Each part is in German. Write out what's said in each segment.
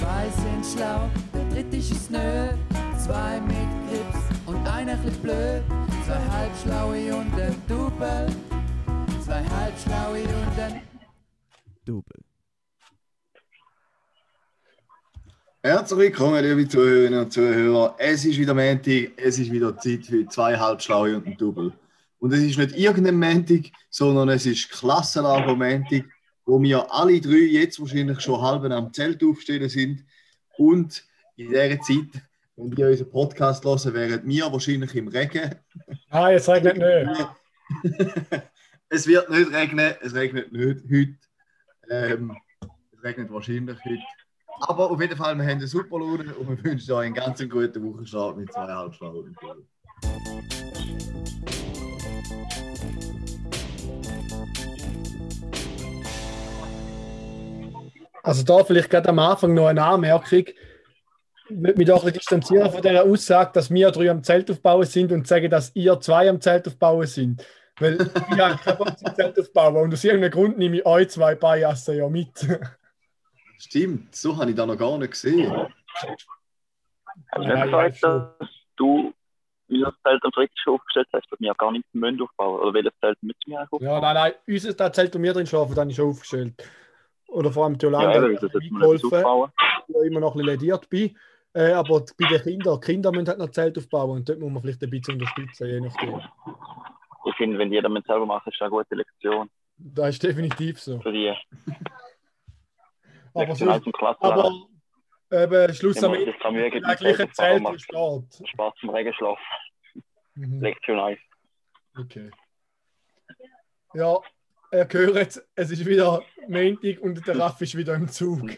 Zwei sind schlau, der dritte ist es nö. Zwei mit Grips und einer bisschen blöd. Zwei halbschlaue und ein Double. Zwei halbschlaue und ein Double. Herzlich willkommen, liebe Zuhörerinnen und Zuhörer. Es ist wieder Montag, es ist wieder Zeit für zwei Halbschlaue und ein Double. Und es ist nicht irgendein Montag, sondern es ist Klassenlager Montag, wo wir alle drei jetzt wahrscheinlich schon halb am Zelt aufstehen sind. Und in dieser Zeit, wenn ihr unseren Podcast hören, wären wir wahrscheinlich im Regen. Ah, jetzt regnet nicht. es wird nicht regnen, es regnet nicht heute. Ähm, es regnet wahrscheinlich heute. Aber auf jeden Fall, wir haben eine super Laune und wir wünschen euch einen ganz guten Wochenstart mit zwei Halbschlauen. Also da vielleicht gerade am Anfang noch eine Anmerkung. Ich würde mich doch ein bisschen distanzieren von der Aussage, dass wir drei am Zelt aufbauen sind und sagen, dass ihr zwei am Zelt aufbauen sind. Weil ich habe keinen Bock zum Zelt aufbauen und aus irgendeinem Grund nehme ich euch zwei Biasen ja mit. Stimmt, so habe ich da noch gar nicht gesehen. Hast du gesagt, dass du unser Zelt am Friedrich aufgestellt hast, dass wir gar nicht Münd aufbauen? Oder welches Zelt mit mir aufbauen? Ja, nein, nein, unser Zelt, wo wir drin schlafen, das ist schon aufgestellt. Oder vor allem die Ja, das jetzt mal mitgeholfen, aufbauen. wo immer noch ein bisschen lediert bin. Äh, aber bei den Kindern, die Kinder müssen halt noch Zelt aufbauen und dort muss man vielleicht ein bisschen unterstützen, je nachdem. Ich finde, wenn jeder mit selber macht, ist das eine gute Lektion Das ist definitiv so. für die. Aber, Klassen. aber eben, Schluss am Ende mit gleiche Zelt macht, steht. Spaß zum Regenschlaf. Mhm. Lektion 1. Okay. Ja, ihr hört, es ist wieder Montag und der Raff ist wieder im Zug.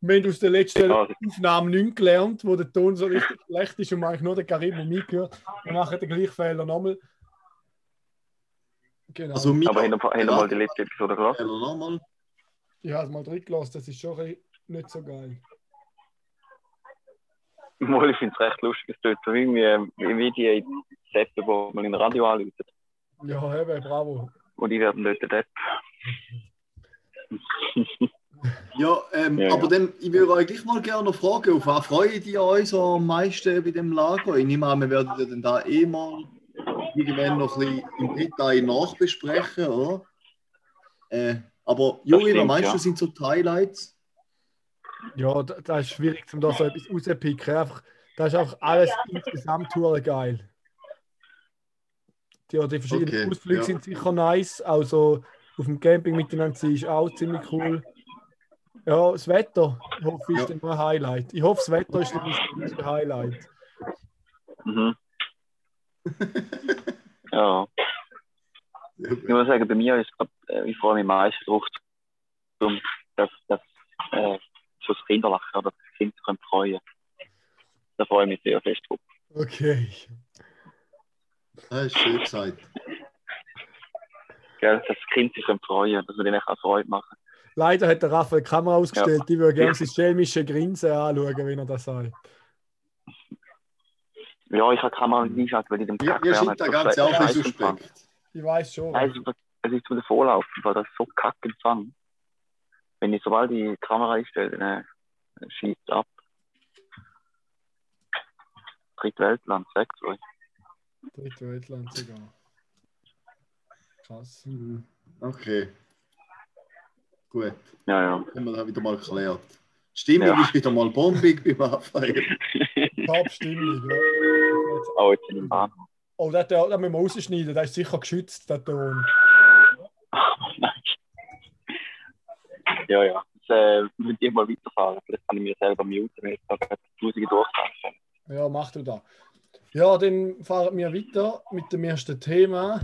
Wir haben aus der letzten Ja, Aufnahme nichts gelernt, wo der Ton so richtig schlecht ist und man eigentlich nur den Karim und mich gehört. Wir machen den gleichen Fehler nochmal. Genau. Also, mir aber hinter, hinter mal die letzte Episode gelassen. Nochmal. ich habe es mal drin gelassen, das ist schon nicht so geil. Obwohl, ich finde es recht lustig. Es tut so ähm, wie die Seppe, wo man in Radio anläutet. Ja, eben, bravo. Und die werden dort der Depp. Ja, ähm, Ja, aber ja. dann, ich würde euch gleich mal gerne noch fragen, auf was freut ihr euch so am meisten bei dem Lager? Ich nehme an, wir werden ja dann da eh mal irgendwann noch ein bisschen im Detail nachbesprechen, oder? Äh, aber Juri, was meinst ja. du, sind so die Highlights? Ja, da- das ist schwierig, um da so etwas rauszupicken. Einfach, das ist einfach alles insgesamt geil. Die, die verschiedenen Okay, Ausflüge ja. sind sicher nice. Also auf dem Camping miteinander sein ist auch ziemlich cool. Ja, das Wetter, ich hoffe, ist Ja. dann noch ein Highlight. Ich hoffe, das Wetter ist dann ein Highlight. Mhm. ja. Ich muss sagen, bei mir ist grad, äh, ich freue mich am meisten drauf, um, dass, dass äh, so das Kinderlachen oder dass die Kinder sich können freuen Da freue ich mich sehr fest drauf. Okay. Das ist schön gesagt. Gell? Dass das Kind sich freuen dass wir denen auch Freude machen. Leider hat der Raphael die Kamera ausgestellt. Ich würde gerne Ja. sein schelmische Grinsen anschauen, wenn er das sagt. Ja, ich habe die Kamera nicht eingeschaltet, weil ich dem Kack Bern scheint der ganze auch ein suspekt. Ich weiß schon. Nein, es ist, es ist zu der Vorlauf, weil das so kacke Empfang. Wenn ich sobald die Kamera einstelle, dann äh, schießt es ab. Drittweltland, sag's euch. Dritte Weltland sogar. Krass. Mhm. Okay. Gut, Ja, ja. haben wir das wieder mal geklärt. Die Stimmung Ja. ist wieder mal bombig beim Raphael. Top-Stimmung. Ja. Auch jetzt in dem Bahn. Oh, das, das müssen wir rausschneiden. Das ist sicher geschützt, der Ton. Nein. Ja, ja. Jetzt äh, würde ich mal weiterfahren. Vielleicht kann ich mir selber muten, wenn ich da gerade die Musik durchtanze. Ja, mach du da. Ja, dann fahren wir weiter mit dem ersten Thema.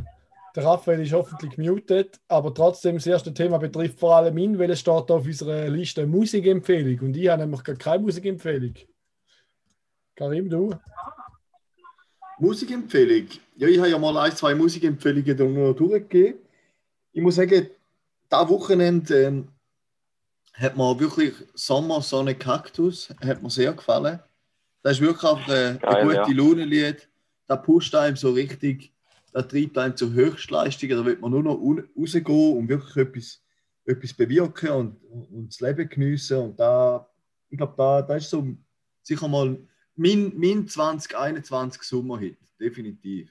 Der Raphael ist hoffentlich gemutet, aber trotzdem, das erste Thema betrifft vor allem ihn, weil es steht auf unserer Liste Musikempfehlung und ich habe nämlich gar keine Musikempfehlung. Karim, du? Musikempfehlung. Ja, ich habe ja mal ein, zwei Musikempfehlungen da noch durchgegeben. Ich muss sagen, da Wochenende ähm, hat mir wirklich Sommer Sonne Kaktus hat mir sehr gefallen. Das ist wirklich einfach äh, ein Geil, gute ja. Laune-Lied. Da pusht einem so richtig, da treibt einem zur Höchstleistung. Da wird man nur noch rausgehen und wirklich etwas etwas bewirken und, und das Leben geniessen. Und da, ich glaube, da, da ist so sicher mal mein, mein 2021 Sommerhit, definitiv.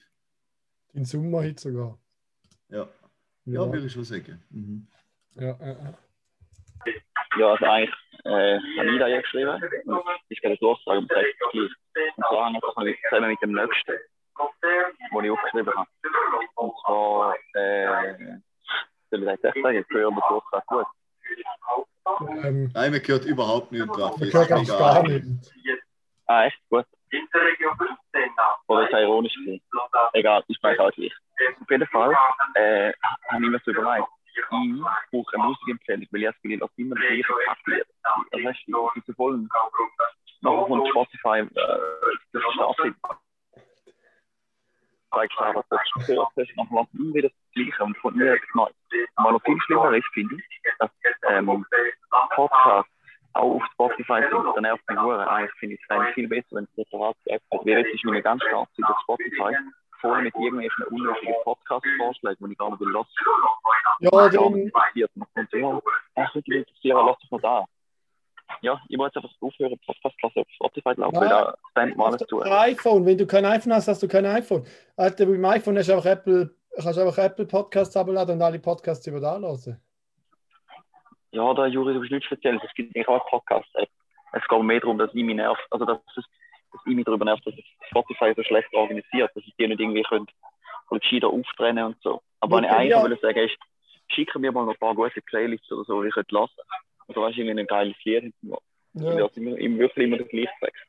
Dein Sommerhit sogar. Ja, ja, würde ich schon sagen. Mhm. Ja, ja, ja. Ja, also eigentlich äh, habe ich da ja geschrieben. Und ich kann das aber das heißt gleich. Und zwar hängt das mit, zusammen mit dem nächsten, den ich aufgeschrieben habe. Und zwar, äh, soll ich das echt sagen, ich höre das Durchsage gut. Ähm, Nein, man hört überhaupt nichts drauf. man hört eigentlich gar nicht. Ah, echt gut. Oder ist ironisch gewesen? Egal, ich weiß auch gleich. Auf jeden Fall äh, habe ich mir so überlegt, ich brauche eine Musikempfehlung, weil ich das Gefühl habe, immer das gleiche Paket. Das ich bin so voll. Nachher kommt Spotify, äh, Absicht. Zeigst du was du gehört hast, nachher lässt immer wieder das Gleiche und kommt nie etwas Neues. Was noch viel schlimmer ist, finde ich, dass ähm, Podcasts auch auf Spotify sind, dann nervt mich hure. Eigentlich finde ich es viel besser, wenn es separat App hat. Weil jetzt ist mir ganz stark über Spotify voll mit irgendwelchen unnötigen Podcast-Vorschlägen, die ich gar nicht will lassen. Ja, dann, ja, ach, würde interessieren, lass doch mal da. Ja, ich muss jetzt einfach aufhören, Podcast zu auf Spotify laufen, weil da spammt man alles zu. IPhone, wenn du kein iPhone hast, hast du kein iPhone. Alter, beim iPhone hast du einfach Apple, kannst du einfach Apple Podcasts abladen und alle Podcasts über da hören. Ja, da Juri, du bist nichts Spezielles. Es gibt eigentlich auch Podcast-App. Es geht mehr darum, dass ich mich nervt, also dass, es, dass ich mich darüber nervt, dass Spotify so schlecht organisiert, dass ich die nicht irgendwie könnte, gescheiter auftrennen und so. Aber was ich Ja. eigentlich will sagen ist, schicke mir mal noch ein paar gute Playlists oder so, die ich könnte lassen. Also weißt du, irgendwie ein geiles Lied hinten. Ja. Ja. immer, immer, wirklich immer gleiche Text.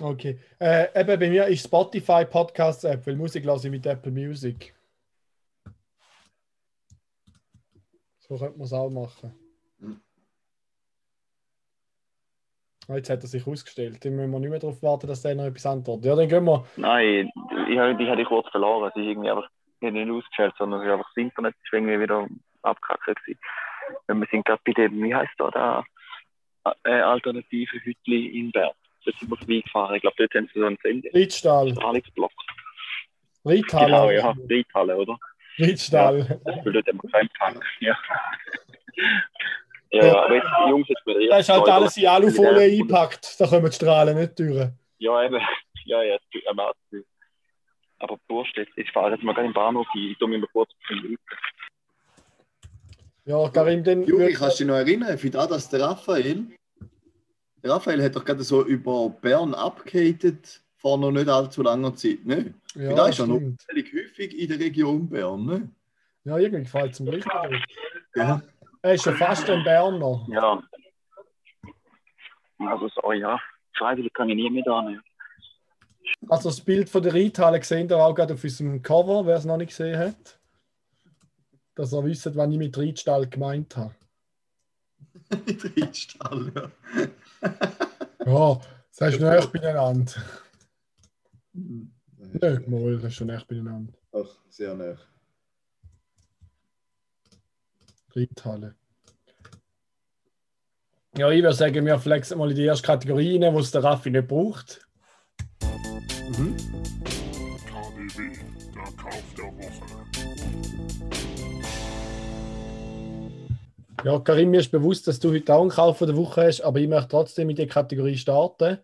Okay. Äh, eben bei mir ist Spotify Podcast App, weil Musik lasse ich mit Apple Music. So könnte man es auch machen. Ah, Jetzt hat er sich ausgestellt. Dann müssen wir nicht mehr darauf warten, dass der noch etwas antwortet. Ja, dann gehen wir. Nein, ich, habe- die hatte ich kurz verloren. Es ist irgendwie einfach nicht ausgestellt, sondern es ist einfach das Internet ist irgendwie wieder abgekackt gewesen. Wir sind gerade bei dem, wie heißt da, da äh, alternative Hütli in Bern. Da sind wir vorbeigefahren. Ich glaube, dort haben sie so einen Sender. Riedstall. Strahlungsblock. Riedhalle. Genau, ja. Reithalle, oder? Riedstall. Weil dort haben wir keinen Park. Ja. Ja, ja, aber jetzt, die Jungs, jetzt mit Da ist halt alles in Alufolie eingepackt. Da kommen die Strahlen nicht durch. Ja, eben. Ja, ja, mir leid. Aber Burst, jetzt, ich fahre jetzt mal gerade im Bahnhof ein. Ich tue mich mal kurz auf den Leuten. Ja, Karim, dann. Juri, kannst du dich noch erinnern, für das, dass der Raphael, der Raphael hat doch gerade so über Bern abgehatet vor noch nicht allzu langer Zeit, ne? ja, für das ist er noch häufig in der Region Bern, ne? Ja, irgendwie gefällt es mir nicht. Ja. Er ist ja fast ein Berner. Ja. Also, so, ja. Freiwillig kann ich nie mit annehmen. Also das Bild von der Reithalle sehen ihr auch gerade auf unserem Cover, wer es noch nicht gesehen hat. Dass ihr wisst, was ich mit Reitstall gemeint habe. Mit Riedstall, ja. Ja, das ist schon echt beieinander. Ja. Nicht mal, das ist schon echt beieinander. Ach, sehr nah. Reithalle. Ja, ich würde sagen, wir flexen mal in die erste Kategorie rein, wo es der Raffi nicht braucht. Mhm. KDW, der Kauf der Woche. Ja, Karim, mir ist bewusst, dass du heute auch einen Kauf der Woche hast, aber ich möchte trotzdem mit der Kategorie starten.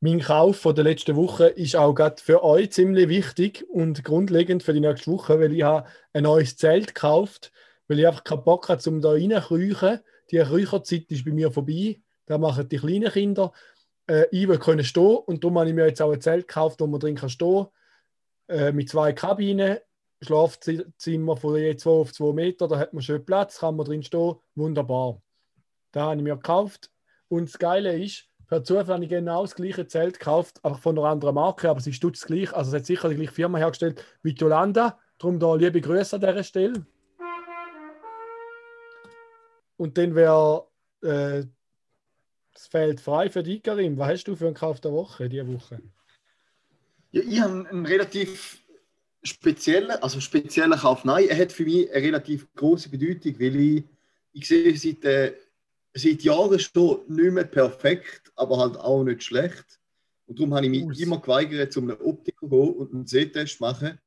Mein Kauf von der letzten Woche ist auch gerade für euch ziemlich wichtig und grundlegend für die nächste Woche, weil ich habe ein neues Zelt gekauft, weil ich einfach keinen Bock habe, um da reinzukriechen. Die Räucherzeit ist bei mir vorbei. Da machen die kleinen Kinder. Äh, ich will können stehen und darum habe ich mir jetzt auch ein Zelt gekauft, wo man drin kann stehen äh, mit zwei Kabinen, Schlafzimmer von je 2 auf 2 Meter, da hat man schön Platz, kann man drin stehen, wunderbar. Da habe ich mir gekauft. Und das Geile ist, per Zufall habe ich genau das gleiche Zelt gekauft, aber von einer anderen Marke, aber sie ist stutz gleich. Also es hat sicher die gleiche Firma hergestellt wie die Yolanda. Darum da liebe Grüße an dieser Stelle. Und dann wäre äh, das Feld frei für dich, Karim. Was hast du für einen Kauf der Woche, diese Woche? Ja, ich habe einen relativ speziellen, also speziellen Kauf. Nein, er hat für mich eine relativ große Bedeutung, weil ich, ich sehe seit, äh, seit Jahren schon nicht mehr perfekt, aber halt auch nicht schlecht. Und darum habe ich mich Aus. immer geweigert, zum einem Optiker zu gehen und einen Sehtest machen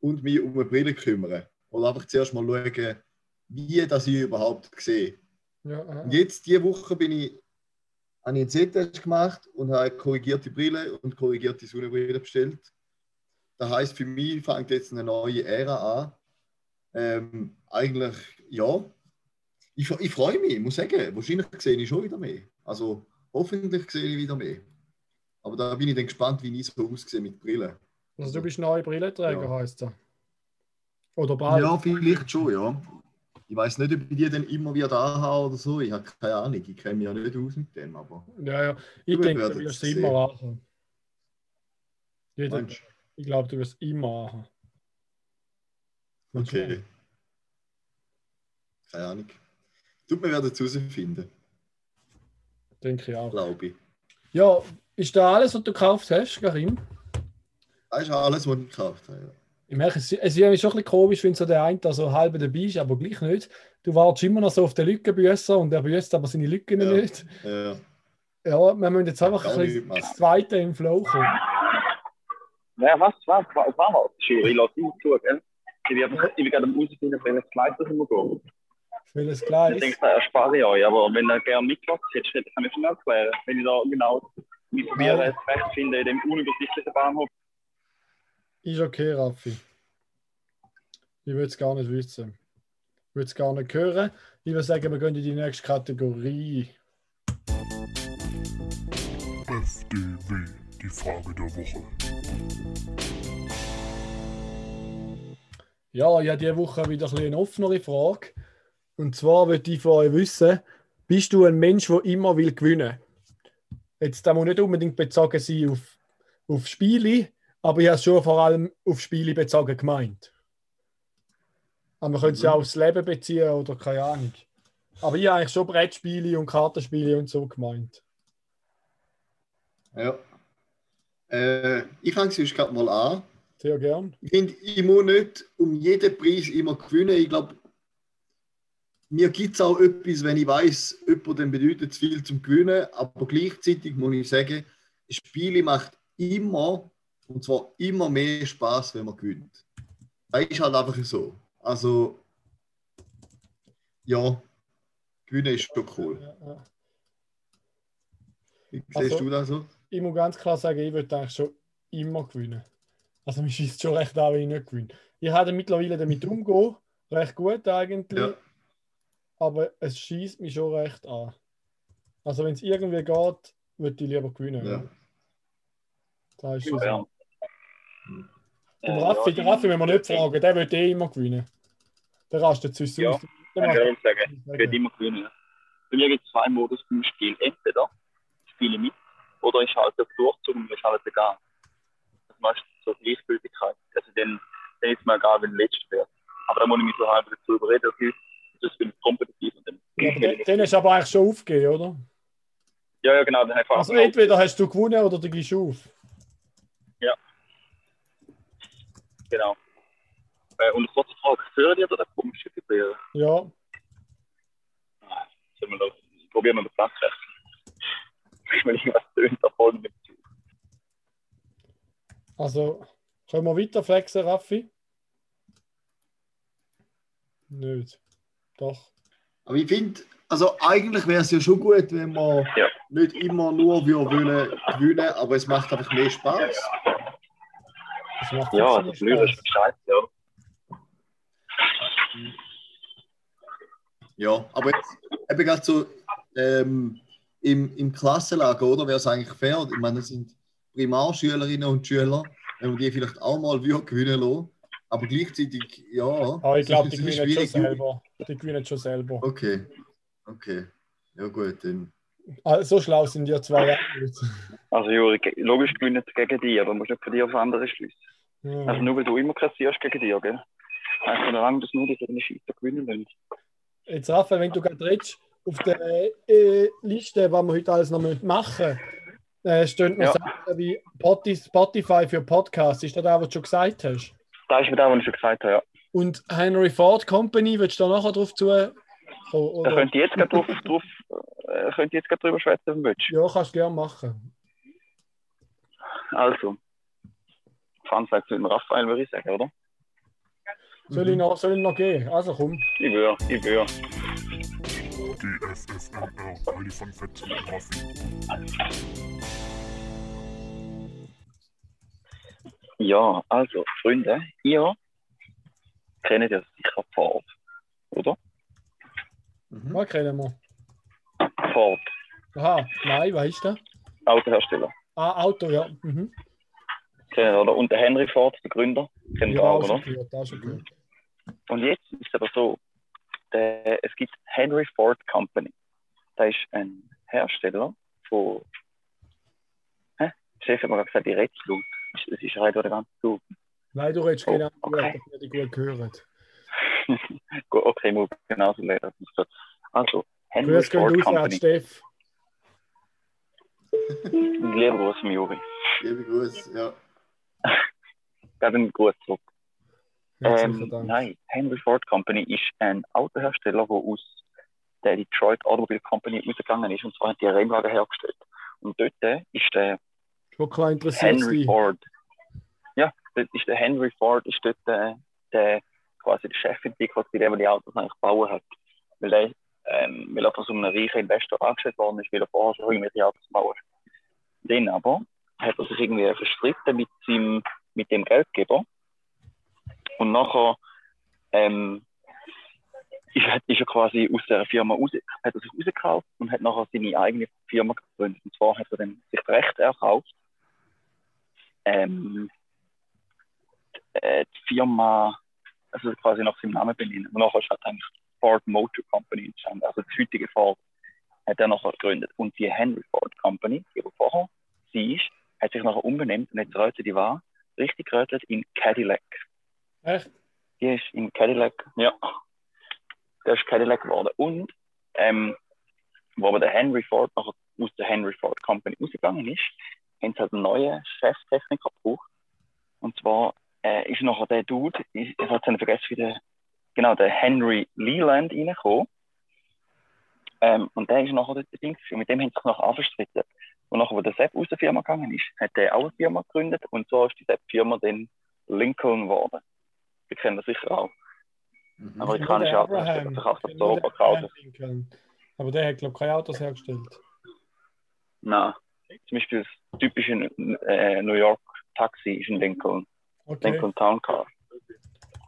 und mich um eine Brille kümmern. Oder einfach zuerst mal schauen, wie das ich überhaupt sehe. Ja, äh, Und jetzt, diese Woche, bin ich, habe ich einen Sehtest gemacht und habe korrigierte Brille und korrigierte Sonnenbrille bestellt. Das heißt, für mich fängt jetzt eine neue Ära an. Ähm, eigentlich, ja. Ich, ich freue mich, muss sagen. Wahrscheinlich sehe ich schon wieder mehr. Also, hoffentlich sehe ich wieder mehr. Aber da bin ich dann gespannt, wie ich so aussehe mit Brille. also du bist neue Brillenträger, Ja. heißt er. Oder bald. Ja, vielleicht schon, ja. Ich weiß nicht, ob ich die dann immer wieder da habe oder so. Ich habe keine Ahnung. Ich kenne mich ja nicht aus mit dem, aber. Ja, ja. Ich denke, du wirst immer machen. Jeder, ich glaube, du wirst immer machen. Okay. Keine Ahnung. Tut mir werden herausfinden, Denke ich auch. glaube ich. Ja, ist da alles, was du gekauft hast, Karim? Das ist alles, was ich gekauft habe. Ja. Ich merke, es, es ist schon ein bisschen komisch, wenn so der eine da so halb dabei ist, aber gleich nicht. Du wartest immer noch so auf den Lückenbüsser und er büßt aber seine Lücken Ja. nicht. Ja. Ja, wir müssen jetzt einfach ein bisschen das zweite im Flow kommen. Ja, was, was, was, war das? Jury, lass ihn zu, gell? Ich bin, ich bin gerade am rausfinden, welches Kleid das immer geht. Welches Ich Gleis? denke, da erspare ich euch, aber wenn ihr gerne mitmacht, hättest du das kann ich schon erklären. Wenn ich da genau mich probiere, Ja. zurecht finde in dem unübersichtlichen Bahnhof. Ist okay, Raffi. Ich will es gar nicht wissen. Ich will es gar nicht hören. Ich würde sagen, wir gehen in die nächste Kategorie. Die Frage der Woche. Ja, ich habe diese Woche wieder ein bisschen eine offenere Frage. Und zwar würde ich von euch wissen, bist du ein Mensch, der immer will gewinnen Jetzt, da muss nicht unbedingt bezogen sein auf, auf Spiele, aber ich habe es schon vor allem auf Spiele bezogen gemeint. Aber man könnte es ja auch aufs Leben beziehen oder keine Ahnung. Aber ich habe eigentlich schon Brettspiele und Kartenspiele und so gemeint. ja. Äh, ich fange sonst gerade mal an. Sehr gern. Ich finde, ich muss nicht um jeden Preis immer gewinnen. Ich glaube, mir gibt es auch etwas, wenn ich weiß, jemand dem bedeutet es viel zum Gewinnen, aber gleichzeitig muss ich sagen, Spiele macht immer, und zwar immer mehr Spaß, wenn man gewinnt. Das ist halt einfach so. Also, ja, gewinnen ist schon cool. Wie siehst Also- du das so? Ich muss ganz klar sagen, ich würde eigentlich schon immer gewinnen. Also mir schießt schon recht an, wenn ich nicht gewinne. Ich habe mittlerweile damit umgehen, recht gut eigentlich, Ja. aber es schießt mich schon recht an. Also wenn es irgendwie geht, würde ich lieber gewinnen. Ja. Das ist schon Ja. so. Den Raffi, den Raffi, wenn wir nicht fragen, der wird eh immer gewinnen. Der rastet sonst Ja, aus. Der Ich würde sagen, ich werde immer gewinnen. Bei mir gibt es zwei Modus im Spiel. Entweder ich spiele mit oder ich halte auf Durchzug und ich halte gar. Das meistens so Gleichgültigkeit. Also dann, dann ist mir egal, wenn letztes wäre. Aber da muss ich mich so halb dazu überreden, okay, das bin ich kompetitiv und dann. Ja, den, den hast du aber eigentlich schon aufgegeben, oder? ja, ja, genau. Also entweder hast du gewonnen oder du gehst auf. Genau. Äh, und eine kurze Frage: Hören die oder komisch vibrieren? Ja, Sollen wir das probieren wir den Platz wechseln? Wenn irgendwas tönt, da voll mit zu. Also, können wir weiter flexen, Raffi? Nicht. Doch. Aber ich finde, also eigentlich wäre es ja schon gut, wenn man Ja. nicht immer nur wir wollen gewinnen, aber es macht einfach mehr Spaß. Das macht Ja, also Spaß. ist scheiße, ja. Ja, aber jetzt eben gerade so ähm, im, im Klassenlager, oder? Wäre es eigentlich fair? Ich meine, das sind Primarschülerinnen und Schüler, wenn man die vielleicht auch mal würde gewinnen lassen. Aber gleichzeitig, ja. Aber ich glaube, die gewinnen schon selber. Die gewinnen schon selber. Okay, okay. Ja, gut, dann. Ah, so schlau sind die zwei. Also Juri, logisch gewinnen sie gegen dich, aber du musst nicht von dir auf andere schließen. Also Ja. nur weil du immer kassierst gegen dich, gell? Heißt ja lange, dass nur die deine Scheiter gewinnen wollen. Jetzt, Raphael, wenn du gerade redest, auf der äh, Liste, was wir heute alles noch machen müssen, äh, stehen noch Ja. Sachen wie Poti- Spotify für Podcasts. Ist das das, was du schon gesagt hast? Da ist wieder das, was ich schon gesagt habe, ja. Und Henry Ford Company, willst du da nachher drauf zu? kommen, Da Oder? könnt ihr jetzt gerade drauf, drauf, äh, könnt ihr jetzt gerade drüber schwätzen, wenn du willst. Ja, kannst du gerne machen. Also, Fun Fact mit dem Raphael, würde ich sagen, oder? Soll, ich noch, soll ich noch gehen? Also komm. Ich würde, ich würde. DFFMR, Heidi von Fett und Raffi. Ja, also, Freunde, ihr kennt ja sicher Ford, oder? Mhm. Was kennen wir? Ford, Aha, nein, was ist das? Autohersteller. Ah, Auto, ja. Mhm. Kennen, oder? Und der Henry Ford, der Gründer, kennt ihr Ja, auch, auch schon oder? gehört, auch schon gehört. Und jetzt ist es aber so, Henry Ford Company. Da ist ein Hersteller von. Hä? Der Chef hat mir gerade gesagt, die Rätsel. Es ist halt der ganze Zug. Nein, du redest Oh, genau okay. gut, dass wir die gut hören. Okay, muss genauso lernen. Also, Henry Grüß Ford raus, Company. Steff. Lieber Gruß vom Juri. Liebe Grüße, ja. Gerade einen Gruß zurück. Ähm, nein, Henry Ford Company ist ein Autohersteller, der aus der Detroit Automobile Company rausgegangen ist. Und zwar hat die Rennwagen hergestellt. Und dort ist der Henry dich. Ford. Ja, dort ist der Henry Ford ist dort der, der quasi der Chefentwickler, bei dem er die Autos eigentlich bauen hat. Weil er, ähm, weil er von so einem reichen Investor angestellt worden ist, weil er vorher schon irgendwelche Autos bauen hat. Dann aber hat er sich irgendwie verstritten mit, seinem, mit dem Geldgeber. Und nachher ähm, ist, ist er quasi aus der Firma raus, hat er sich rausgekauft und hat nachher seine eigene Firma gegründet. Und zwar hat er dann sich das Recht erkauft, ähm, äh, die Firma, also quasi nach seinem Namen benennen. Und nachher ist halt eigentlich Ford Motor Company entstanden. Also das heutige Ford hat er nachher gegründet. Und die Henry Ford Company, die vorher sie ist, hat sich nachher umbenannt und jetzt rötet die war, richtig gerötet in Cadillac. Echt? Die ist in Cadillac, ja. Der ist Cadillac geworden. Und, ähm, wo aber der Henry Ford nachher aus der Henry Ford Company rausgegangen ist, haben sie halt einen neuen Cheftechniker gebraucht. Und zwar äh, ist nachher der Dude, ich, ich habe vergessen, wie der, genau, der Henry Leland reingekommen. Ähm, und der ist nachher dort Ding. Und mit dem haben sie sich nachher anverstritten. Und nachher, wo der Sepp aus der Firma gegangen ist, hat der auch eine Firma gegründet. Und so ist die Sepp-Firma dann Lincoln geworden. Wir kennen das sicher auch. Mhm. Amerikanische Autos, Abraham. sich Der das Lincoln. Aber der hat, glaube ich, keine Autos hergestellt. Nein. Zum Beispiel das typische äh, New York Taxi ist ein Lincoln, Okay, Lincoln Town Car.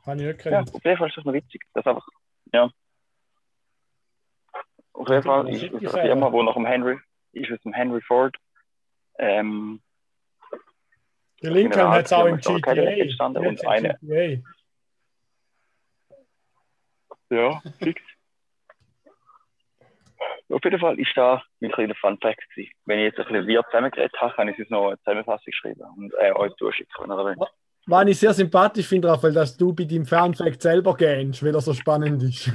habe ich nicht Ja, auf jeden Fall ist das noch witzig. Das ist einfach, ja. Auf jeden Fall ist es eine Firma, wo nach dem Henry, ist es dem Henry Ford, ähm, Der Lincoln hat es auch im GTA. Die und eine- GTA. Ja, fix. Auf jeden Fall ist da mein kleiner Fun Fact gewesen. Wenn ich jetzt ein bisschen wir zusammengeredet habe, kann ich es noch eine Zusammenfassung schreiben und äh, euch zuschicken, wollt. Was ich sehr sympathisch finde, Raphael, dass du bei deinem Fernfact selber gähnst, weil er so spannend ist.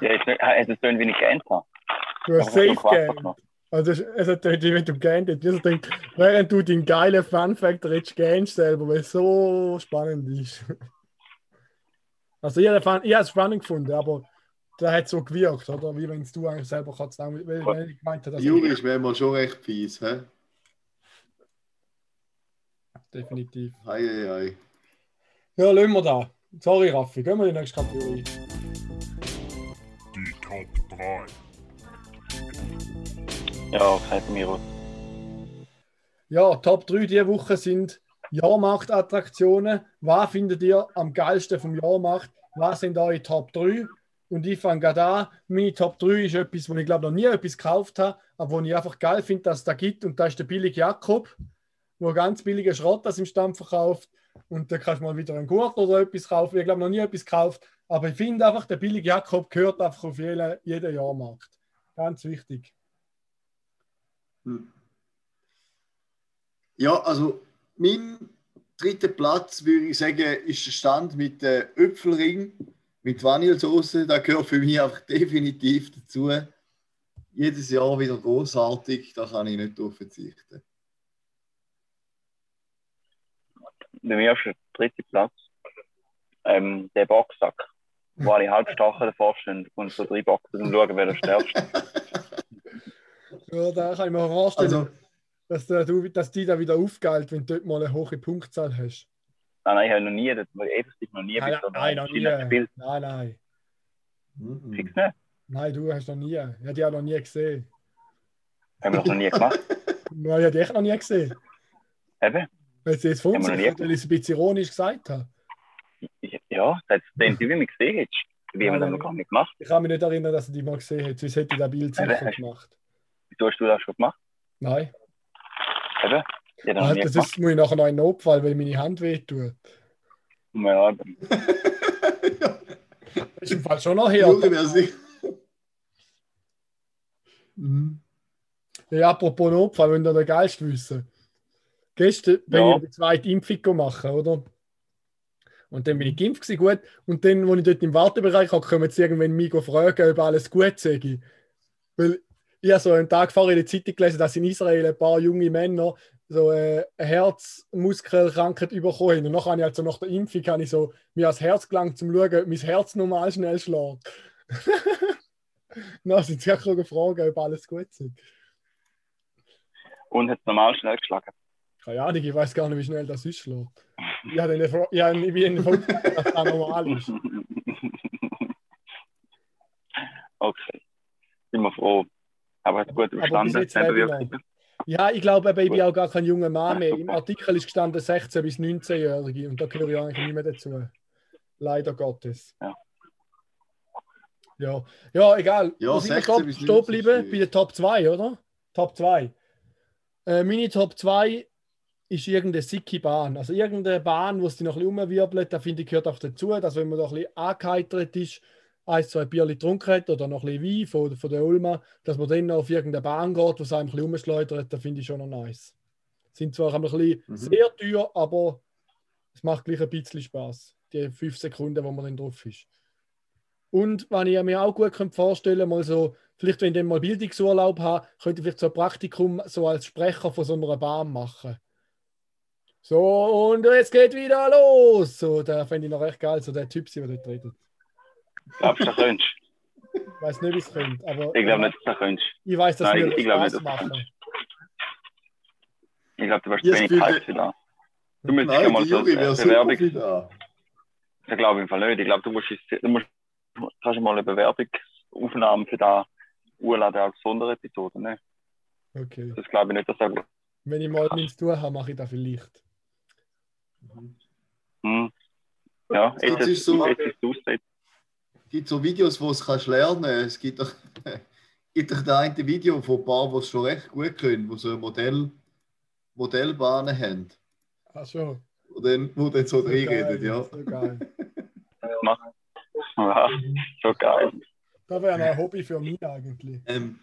Ja, jetzt nicht, äh, es tönt, wie ich geändert habe. Du hast ich safe habe Also es- hat wenn du hättest. Ich denke, während du deinen geilen Fun-Fact redest, gähnst selber, weil es so spannend ist. Also ich habe Fun- es spannend gefunden, aber der hat so gewirkt, oder? Wie wenn es du eigentlich selber kannst. Weil, weil ich gemeint habe, dass Juri ist manchmal schon recht fies, hä? definitiv. Hei, hei, hei. Ja, lassen wir da. Sorry, Raffi. Gehen wir in die nächste Kategorie. Die Top 3. Ja, sagt mir aus. Ja, Top 3 diese Woche sind Jahrmarktattraktionen. Was findet ihr am geilsten vom Jahrmarkt? Was sind eure Top 3? Und ich fange gerade an. Meine Top 3 ist etwas, wo ich glaube noch nie etwas gekauft habe, aber wo ich einfach geil finde, dass es da gibt. Und da ist der billige Jakob, wo ganz billige Schrott das im Stamm verkauft. Und da kannst du mal wieder einen Gurt oder etwas kaufen. Ich glaube noch nie etwas gekauft. Aber ich finde einfach, der billige Jakob gehört einfach auf jeden, jeden Jahrmarkt. Ganz wichtig. Hm. Ja, also mein dritter Platz, würde ich sagen, ist der Stand mit dem Öpfelring, mit Vanillesauce. Da gehört für mich einfach definitiv dazu. Jedes Jahr wieder großartig, da kann ich nicht drauf verzichten. Bei mir ist der dritte Platz ähm, der Boxsack, wo alle Halbstachen davor stehen und so drei Boxen und schauen, wer der stärkste. Ja, da kann ich mir vorstellen, Also, dass, du, dass die da wieder aufgeilt, wenn du dort mal eine hohe Punktzahl hast. Nein, nein, ich habe noch nie, das war ewig noch nie Nein, einem nein, noch nie. Gespielt. Nein, nein. Mhm. Fix nicht. Nein, du hast noch nie. Ich habe die auch noch nie gesehen. Haben wir das noch nie gemacht. Nein, ich habe dich noch nie gesehen. Eben. Weil sie jetzt wir verunsichert, weil ich es ein bisschen ironisch gesagt habe. Ja, das hat den du mich gesehen hast. Wie haben wir das noch gar nicht gemacht? Ich kann mich nicht erinnern, dass ich die mal gesehen habe. Sonst hätte ich das Bild sicher hast- gemacht. Wieso hast du das schon gemacht? Nein. Eben. Noch Ah, das ist, muss ich nachher noch in den Notfall, weil meine Hand wehtut. Ja, Das ist im Fall schon noch her. Mhm. Ja, apropos Notfall, wenn ihr den Geist wissen. Gestern bin Ja. ich die zweite Impfung gemacht, oder? Und dann bin ich geimpft, gewesen, gut. Und dann, als ich dort im Wartebereich war, kommen sie irgendwann mich fragen, ob alles gut sei. Weil ich habe so einen Tag vorher in der Zeitung gelesen, dass in Israel ein paar junge Männer so äh, eine Herzmuskelkrankheit bekommen haben. Und nachher habe ich also nach der Impfung habe ich so mir ans Herz gelangt, um zu schauen, ob mein Herz normal schnell schlägt. Dann sind sie auch gefragt, ob alles gut sei. Und hat es normal schnell geschlagen. Keine Ahnung, ich weiß gar nicht, wie schnell das ist. schlägt. Ich habe den Fro- ich habe wie in dass das normal ist. okay. Bin wir froh. Aber hat gut. Nebenwirkungen. Ja, ich glaube, ich bin Gut. auch gar kein junger Mann mehr. Im. Artikel ist gestanden 16- bis 19-Jährige und da gehöre ich eigentlich nicht mehr dazu. Leider Gottes. Ja. Ja, ja egal. Ja, Wo sind wir 16 stehen bis stehen 19 geblieben? ist Bei der Top 2, oder? Top 2. Äh, meine Top 2 ist irgendeine sicke Bahn. Also irgendeine Bahn, wo es dich noch ein bisschen umwirbelt, da finde ich, gehört auch dazu, dass wenn man da ein bisschen angeheitert ist, ein, zwei Bierchen getrunken hat oder noch ein bisschen Wein von, von der Ulma, dass man dann auf irgendeine Bahn geht, wo es einem ein bisschen umschleudert, da finde ich schon noch nice. Sind zwar ein bisschen Mhm. sehr teuer, aber es macht gleich ein bisschen Spaß. Die fünf Sekunden, wo man dann drauf ist. Und was ich mir auch gut vorstellen mal so, vielleicht wenn ich mal Bildungsurlaub habe, könnte ich vielleicht so ein Praktikum so als Sprecher von so einer Bahn machen. So, und jetzt geht wieder los. So, da fände ich noch recht geil, so der Typ, der dort redet. Glaubst du, das könntest Ich weiß nicht, wie es kommt, aber Ich glaube nicht, dass du das könntest. ich weiß, dass Nein, mir ich glaube Spaß nicht, dass du machen. Ich glaube, du wirst zu wenig das Zeit für da. Du müsstest ja Nein, mal so Bewerbung. da. Ich glaube im Fall nicht. Ich glaube, du musst, du musst kannst du mal eine Bewerbungsaufnahme für da urladen als Sonderepisode. Ne? Okay. Das glaube ich nicht, dass er gut. Wenn ich mal nichts tun habe, mache ich das vielleicht. Hm. Ja, Das jetzt ist ist so- jetzt ist es. Es gibt so Videos, wo du es kannst lernen Es gibt doch, gibt doch das eine Video von ein paar, die es schon recht gut können, die so Modell, Modellbahnen haben. Ach so. Wo dann, wo dann so So reinredet, geil, ja. So geil. Ja, so geil. Das wäre ein Hobby für mich eigentlich. Ähm,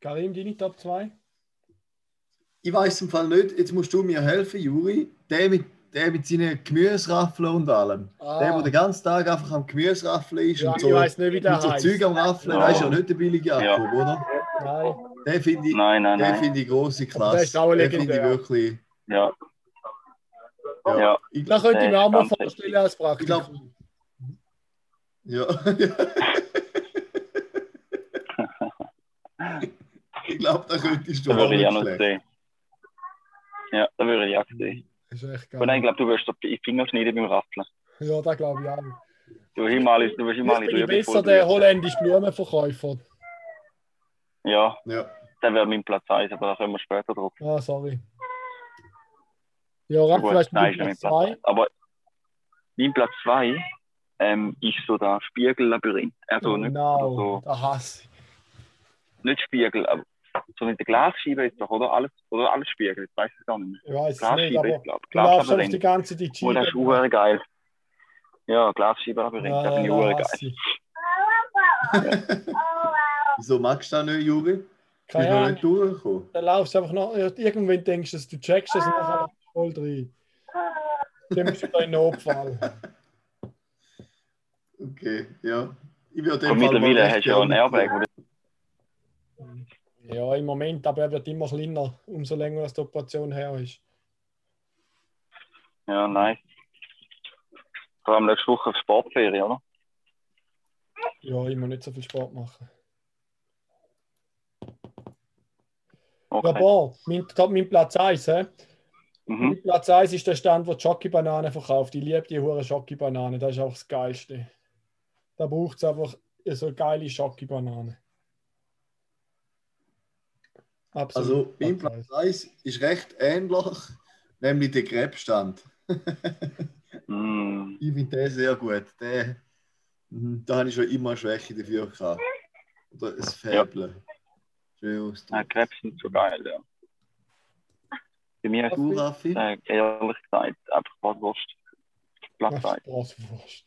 Karim, deine Top 2? ich weiß im Fall nicht, jetzt musst du mir helfen, Juri. Der mit, der mit seinen Gemüseraffeln und allem. Ah. Der, der den ganzen Tag einfach am Gemüseraffeln ist Ja, und ich so, weiß nicht, wie der mit so heißt. Zeug am Raffeln, Ja. das ist ja nicht der billige Jakob, oder? Nein. Den finde ich, Nein, nein, den nein. finde ich große der Klasse. ist auch Den finde ich wirklich. Ja, Ja. ja. Ich, Da könnte ich mir auch mal vorstellen als Praktikum. Ich glaub- ja. ich glaube, da könntest du Da auch würde ich auch noch sehen. Ja, da würde ich auch sehen. Ist echt Aber nein, ich geil. glaube, du wirst die Finger schneiden beim Raffeln. Ja, das glaube ich auch. Du wirst immer alles, du immer alles bin ich rüber besser der holländische Blumenverkäufer. Ja, Ja. der wäre mein Platz 1, aber da kommen wir später drauf. Ah, sorry. Ja, Raff, Gut, vielleicht nein, mit ist nicht mein Platz Platz 2. 1. Aber mein Platz 2 ähm, ist so das Spiegellabyrinth. Also nicht, Genau, so, der Hass. nicht Spiegel, aber so mit der Glasscheibe ist doch, oder? Alles, oder alles Spiegel, ich weiß es gar nicht mehr. Ich nicht, Glasscheibe aber ist, glaube ich. du einfach die Glaslabyrinth. ganze Zeit Oh, das ist uhr geil. Ja, Glasscheibe-Labyrinth, Ja, da bin ich ja, ja, geil. Wieso magst du das nicht, Juri? Bist Keine Ahnung. nicht durchgekommen? Dann laufst du einfach noch. ja, Irgendwann denkst du, dass du checkst es und dann laufst du voll drin. Dann bist du da in Notfall. Okay, ja. Ich würde Und mittlerweile hast du ja einen Airbag, Ja, im Moment, aber er wird immer kleiner, umso länger als die Operation her ist. Ja, nice. Vor allem nächste Woche auf Sportferien, oder? Ja, ich muss nicht so viel Sport machen. Ja, Okay. boah, mein, mein Platz 1. He? Mhm. Mit Platz 1 ist der Stand, wo Jockey-Bananen verkauft. Ich liebe die hure Jockey-Bananen, das ist auch das Geilste. Da braucht es einfach so geile Jockey-Bananen. Also, mein Platz 1 ist recht ähnlich, nämlich der Krebsstand. Mm. Ich finde den sehr gut. Den, mhm, da habe ich schon immer eine Schwäche dafür gehabt. Oder ein Fäble. Schön Ja. Krebs sind so geil, ja. Bei mir ist Raffi? äh, ehrlich gesagt einfach Bratwurst. Platz 1. Bratwurst.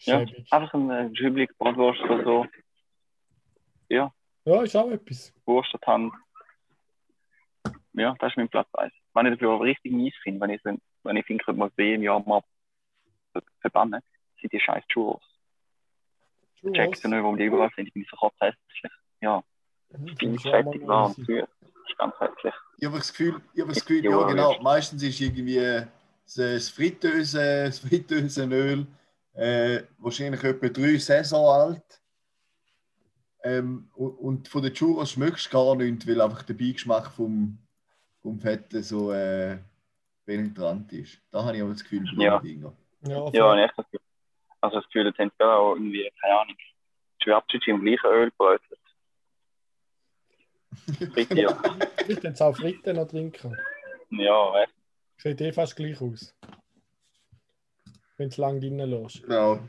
Ja, einfach ein äh, Schüblig Bratwurst oder so. Ja, ist auch etwas. Wurst Hand. Ja, das ist mein Platz 1. Wenn ich dafür aber richtig mies finde, wenn ich, wenn ich finde, könnte man sie im Jahr mal verbannen, sind die scheiß Churros. Checkst du nicht, warum die überall sind? Ich bin so kotzhässlich. Ja, mal fettig warm, süß. Das ist ganz hässlich. Ich habe das Gefühl, ich habe das Gefühl Ja, ja, genau. ja. Meistens ist irgendwie das Fritteuse, das Fritteusenöl äh, wahrscheinlich etwa drei Saison alt. Ähm, und, von den Churros schmeckst du gar nichts, weil einfach der Beigeschmack vom, vom Fetten so äh, penetrant ist. Da habe ich aber das Gefühl, Ja. Dinger. Ja, Ja, echt das Gefühl. Also das Gefühl, jetzt haben sie auch irgendwie, keine Ahnung, Schwärzschichi im gleichen Öl gebrötelt. Richtig, ja. Ich kann es auch Fritten noch trinken. Ja, echt. Sieht eh fast gleich aus. Wenn es lang drinnen lässt. Genau.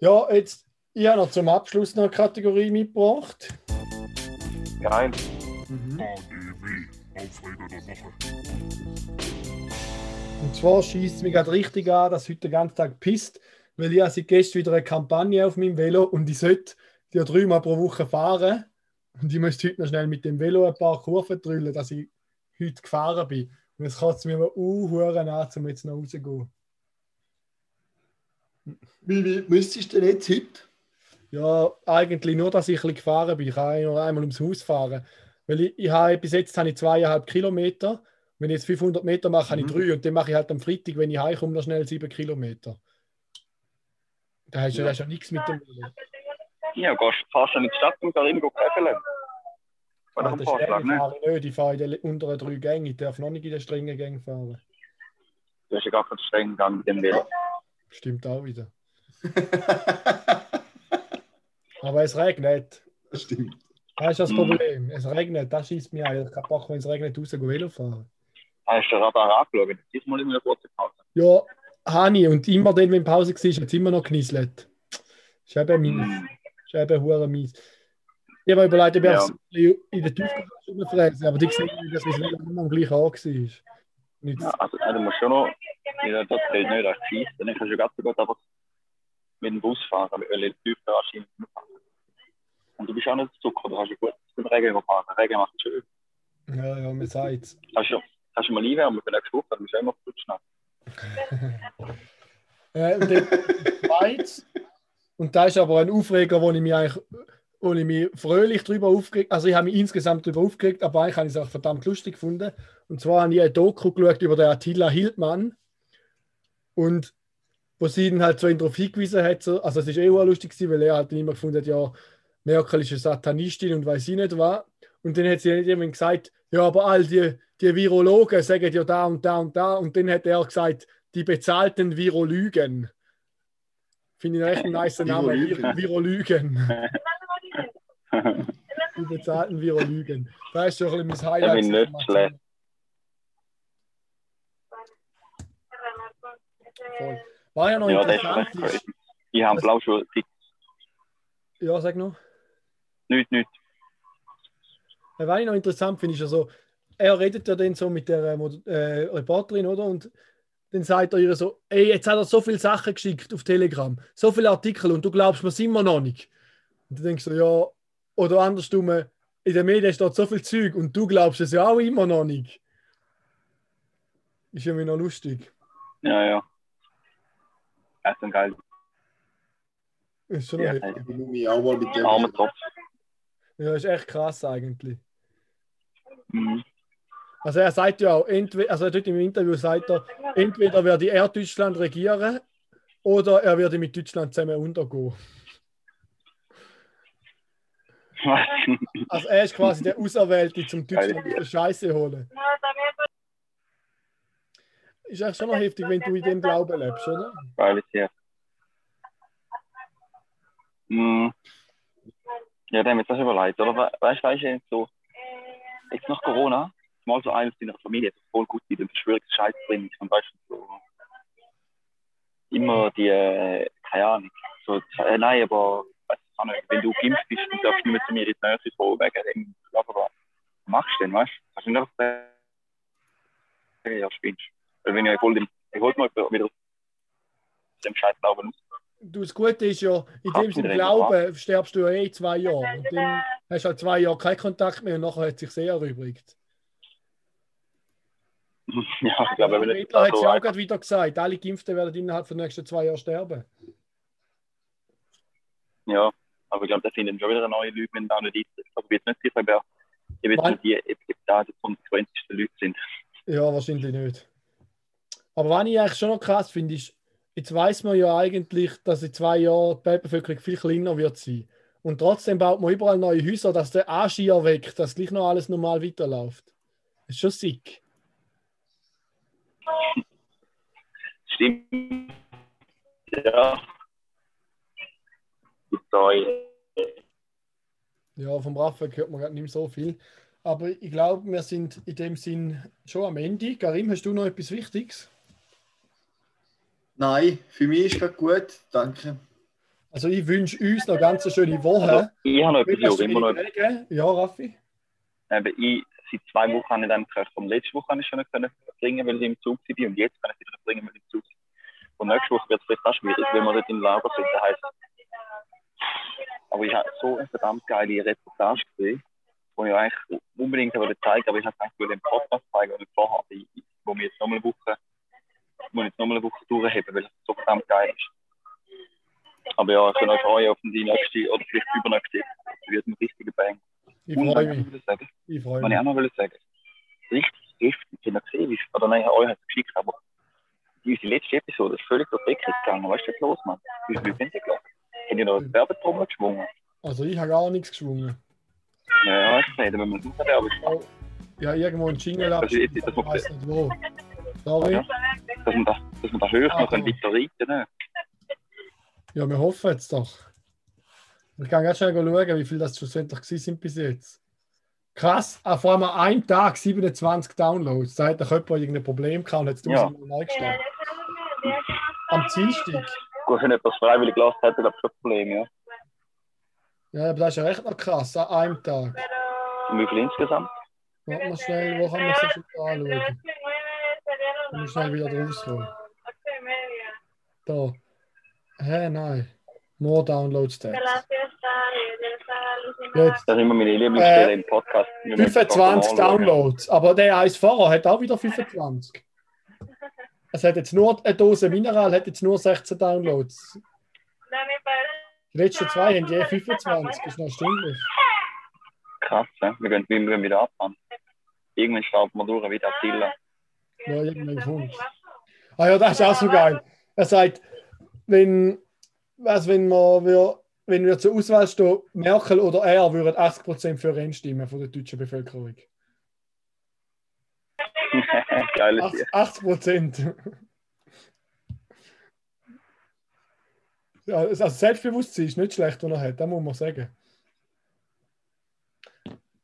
Ja, jetzt, ich habe noch zum Abschluss noch eine Kategorie mitgebracht. Geil. Mhm. ADW, Aufreger der Woche. Und zwar schießt es mich gerade richtig an, dass heute den ganzen Tag pisst, weil ich seit gestern wieder eine Kampagne auf meinem Velo und ich sollte die dreimal pro Woche fahren. Und ich müsste heute noch schnell mit dem Velo ein paar Kurven drüllen, dass ich heute gefahren bin. Und jetzt kotzt es mir aber unhuren an, um jetzt noch rauszugehen. Wie, wie müsstest du denn jetzt heute? Ja, eigentlich nur, dass ich ein bisschen gefahren bin. Ich kann nur einmal ums Haus fahren. Weil ich, ich habe, bis jetzt habe ich zweieinhalb Kilometer. Wenn ich jetzt 500 Meter mache, habe ich Mhm. drei. Und dann mache ich halt am Freitag, wenn ich heimkomme, noch schnell sieben Kilometer. Da hast du Ja. ja schon nichts mit dem Velo. Ja, gehst, fahrst du in die Stadt und darin käfeln. Oder Ah, das Vorschlag, ne? fahre ich nicht. Ich fahre in den unteren drei Gängen. Ich darf noch nicht in den strengen Gängen fahren. Du hast ja gar keinen strengen Gang mit dem Velo. Stimmt auch wieder. Aber es regnet. das stimmt. Das ist das. Problem. Es regnet, das schießt mich an. Ich kann Bock, wenn es regnet, raus gehen Velo fahren. Hast du den Radar angeschaut? Diesmal immer eine kurze Pause. Ja, Hani. Und immer dann, wenn Pause war, hat es immer noch genieselt. Ist eben mies. Ist eben hure mies. Ich habe mir überlegt, ob ich Ja. in der Tiefgarage rumfräse, aber die sehen, dass es nicht immer am gleichen Ort war. Nicht Ja, also, du musst schon noch, ja, das zählt nicht als Schieß, dann kannst du ganz so gut aber mit dem Bus fahren, weil die Tiefgarage nicht Und du bist auch nicht Zucker, du hast ja gut mit dem Regen fahren. Der Regen macht schön. Ja, ja, man sagt es. Hast du, hast du mal einwärmen für nächste Woche, dann bist du immer flutschen. Äh, und dann. Und da ist aber ein Aufreger, wo ich mich eigentlich wo ich mich fröhlich darüber aufgeregt Also ich habe mich insgesamt darüber aufgeregt, aber eigentlich habe ich es auch verdammt lustig gefunden. Und zwar habe ich ein Doku geschaut über den Attila Hildmann. Und wo sie ihn halt so darauf hingewiesen hat, so, also es ist eh auch lustig gewesen, weil er halt immer gefunden hat, ja, Merkel ist eine Satanistin und weiß ich nicht was. Und dann hat sie irgendwann gesagt, ja, aber all die, die Virologen sagen ja da und da und da. Und dann hat er gesagt, die bezahlten Virolügen. Finde ich echt einen nice Namen. Virolügen. Die bezahlten Virolügen. Da ist schon ein bisschen mein Highlight. bin nicht schlecht. Voll. War ja noch Ja, das ist interessant. crazy. Ich habe blau schon seit ja, sag noch. nichts. Äh, Was ich noch interessant finde, ist ja so, er redet ja dann so mit der äh, äh, Reporterin, oder? Und dann sagt er ihr so, ey, jetzt hat er so viele Sachen geschickt auf Telegram, so viele Artikel und du glaubst mir immer noch nicht. Und du denkst so, ja, oder andersrum, in den Medien steht so viel Zeug und du glaubst es ja auch immer noch nicht. Ist irgendwie noch lustig. Ja, ja. Auch mal mit dem. Armer Tropf. ja, ist echt krass eigentlich. Mhm. Also er sagt ja auch, entweder, also dort im Interview sagt er, entweder werde er Deutschland regieren oder er werde mit Deutschland zusammen untergehen. Also er ist quasi der Auserwählte zum Deutschland Scheiße holen. Ist eigentlich schon noch heftig, wenn du in dem Glauben lebst, oder? Ist hier. Hm. Ja, dann haben wir jetzt das überlegt, oder? We- Weißt du, weißt so, jetzt nach Corona, mal so eines in der Familie, das voll gut mit dem Verschwörungsscheiß drin ist. Weißt du, so, immer die, äh, keine Ahnung, so, äh, nein, aber, weißt du, wenn du geimpft bist, dann darfst du nicht mehr zu mir ins Nurse kommen, wegen dem, aber was machst du denn, weißt du? Kannst du nicht einfach sagen, ja, spinnst. Wenn ich voll dem, ich holt mal wieder dem Scheiß Glauben. Du, das Gute ist ja, in dem Sinne Glauben stirbst du ja eh zwei Jahre. Und dann hast du halt zwei Jahre keinen Kontakt mehr und nachher hat sich sehr erübrigt. ja, ich glaube, wenn es Hitler hat es ja auch gerade wieder gesagt, alle Geimpften werden innerhalb der nächsten zwei Jahre sterben. Ja, aber ich glaube, da finden schon wieder neue Leute, wenn da nicht. Aber ich bin jetzt nicht sicher, wer ich weiß nicht, die, da die konsequentesten Leute sind. Ja, wahrscheinlich nicht. Aber was ich eigentlich schon noch krass finde, ist, jetzt weiß man ja eigentlich, dass in zwei Jahren die Weltbevölkerung viel kleiner wird sein. Und trotzdem baut man überall neue Häuser, dass der Anschieher weg, dass gleich noch alles normal weiterläuft. Das ist schon sick. Stimmt. Ja. Ja, vom Raphael hört man gerade nicht mehr so viel. Aber ich glaube, wir sind in dem Sinn schon am Ende. Karim, hast du noch etwas Wichtiges? Nein, für mich ist gerade gut, danke. Also ich wünsche uns noch ganz eine schöne Woche. Also, ich habe noch etwas, ich immer noch Regen. Ja, Raffi? Eben, ich seit zwei Wochen nicht einem gehört. Vom letzten Woche habe ich schon nicht können bringen, weil ich im Zug war. Und jetzt kann ich wieder nicht bringen, weil ich im Zug bin. Und nächste Woche wird es vielleicht auch schwierig, weil wir dort im Lager sind. Das heisst, aber ich habe so eine verdammt geile Reportage gesehen, die ich eigentlich unbedingt wollte zeigen aber ich habe gedacht, ich will den Podcast zeigen, und vorher, ich- ich- wo wir jetzt nochmal eine Woche, wir jetzt nochmal eine Woche durchheben, weil es so verdammt geil ist. Aber ja, ich kann euch freuen auf die nächste oder vielleicht übernächste. Das wird ein richtiger Bang. Ich freue was mich. ich will sagen, Ich freue was ich mich. auch noch will sagen, richtig heftig, ich habe gesehen, wie, oder nein, euch hat es geschickt, aber unsere letzte Episode ist völlig durch die Decke gegangen. Weißt du, was los, Mann? Wie viel sind die gelaufen? Haben die noch eine Werbetrommel geschwungen? Also ich habe gar nichts geschwungen. Ja, ja, ich sehe, wenn man sucht, aber Oh, ja, irgendwo ein Jingle ab. Das ist- das Ich macht- weiß nicht wo. Sorry. Ja. dass man da, dass man da höher Ah, noch weiter reiten ne? Ja, wir hoffen jetzt doch. Ich kann ganz schnell schauen, wie viel das schlussendlich sind bis jetzt. Krass, vor allem an einem Tag 27 Downloads. Da hat doch jemand irgendein Problem gehabt und hat es Ja. tausendmal neu gestartet. Am Zielstieg. Gut, wenn etwas freiwillig gelassen hätte, glaube ich schon ein Problem, ja. Ja, aber das ist ja recht noch krass, an einem Tag. Wie viel insgesamt? Warte mal schnell, wo kann man das jetzt anschauen? Ich muss schnell wieder rauskommen. Da. Hä, nein. More Downloads Stats. Jetzt. Das ist immer meine Lieblingsstelle Äh, im Podcast. Wir müssen 25 das mal anschauen. Downloads. Aber der eins vorher hat auch wieder 25. Es hat jetzt nur eine Dose Mineral, hat jetzt nur 16 Downloads. Die letzten zwei haben je 25. Das ist noch stimmlich. Krass, ne? wir, gehen, wieder abfahren. Irgendwann starten wir durch, wieder Attila. Ja, irgendwann kommt. Ah ja, das ist auch so geil. Er sagt, wenn, was, wenn, man, wir, wenn wir zur Auswahl stehen, Merkel oder er, würden 80% für ihn stimmen von der deutschen Bevölkerung. Geil ist hier. 80 Prozent. Ja, also Selbstbewusstsein ist nicht schlecht, was er hat, das muss man sagen.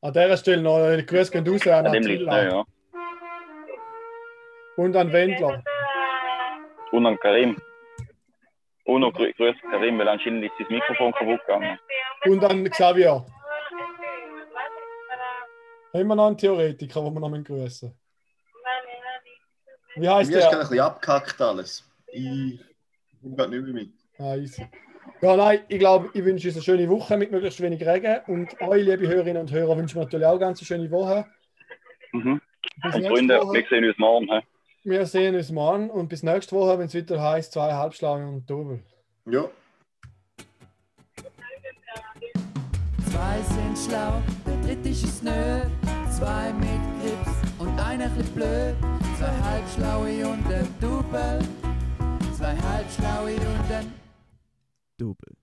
An dieser Stelle noch eine Grüße gehen raus an Attila ja. Und an Wendler. Und an Karim. Und noch grü grüß Karim, weil anscheinend ist das Mikrofon kaputt gegangen. Und an Xavier. Haben wir noch einen Theoretiker, den wir noch grüßen Wie heißt Mir ist gerade der? ein bisschen abgehackt alles. Ich komme gerade nicht mehr mit. Ah, easy. Ja, nein, ich glaube, ich wünsche uns eine schöne Woche mit möglichst wenig Regen. Und euch, liebe Hörerinnen und Hörer, wünschen wir natürlich auch ganz eine schöne Woche. Mhm. Und Freunde, Woche. wir sehen uns morgen. He? Wir sehen uns morgen und bis nächste Woche, wenn es wieder heißt, zwei Halbschlangen und Double. Ja. Zwei sind schlau, der dritte ist es nö. Zwei mit Grips und einer chli blöd. Zwei halbschlaue und ein Double. Zwei halbschlaue und ein Double.